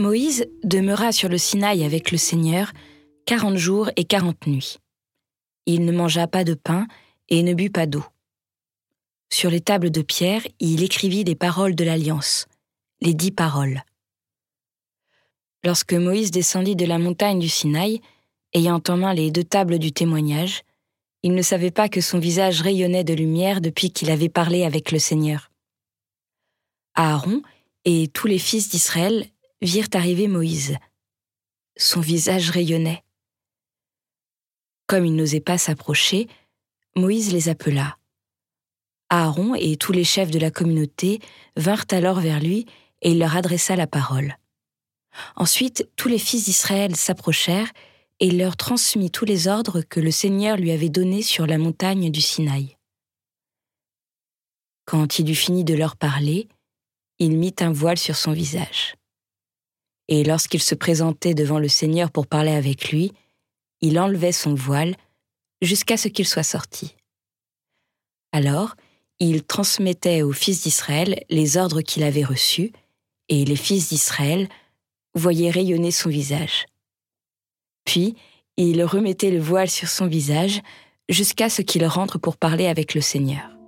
Moïse demeura sur le Sinaï avec le Seigneur quarante jours et quarante nuits. Il ne mangea pas de pain et ne but pas d'eau. Sur les tables de pierre, il écrivit les paroles de l'Alliance, les dix paroles. Lorsque Moïse descendit de la montagne du Sinaï, ayant en main les deux tables du témoignage, il ne savait pas que son visage rayonnait de lumière depuis qu'il avait parlé avec le Seigneur. Aaron et tous les fils d'Israël virent arriver Moïse. Son visage rayonnait. Comme il n'osait pas s'approcher, Moïse les appela. Aaron et tous les chefs de la communauté vinrent alors vers lui et il leur adressa la parole. Ensuite, tous les fils d'Israël s'approchèrent et il leur transmit tous les ordres que le Seigneur lui avait donnés sur la montagne du Sinaï. Quand il eut fini de leur parler, il mit un voile sur son visage. Et lorsqu'il se présentait devant le Seigneur pour parler avec lui, il enlevait son voile jusqu'à ce qu'il soit sorti. Alors, il transmettait aux fils d'Israël les ordres qu'il avait reçus, et les fils d'Israël voyaient rayonner son visage. Puis, il remettait le voile sur son visage jusqu'à ce qu'il rentre pour parler avec le Seigneur.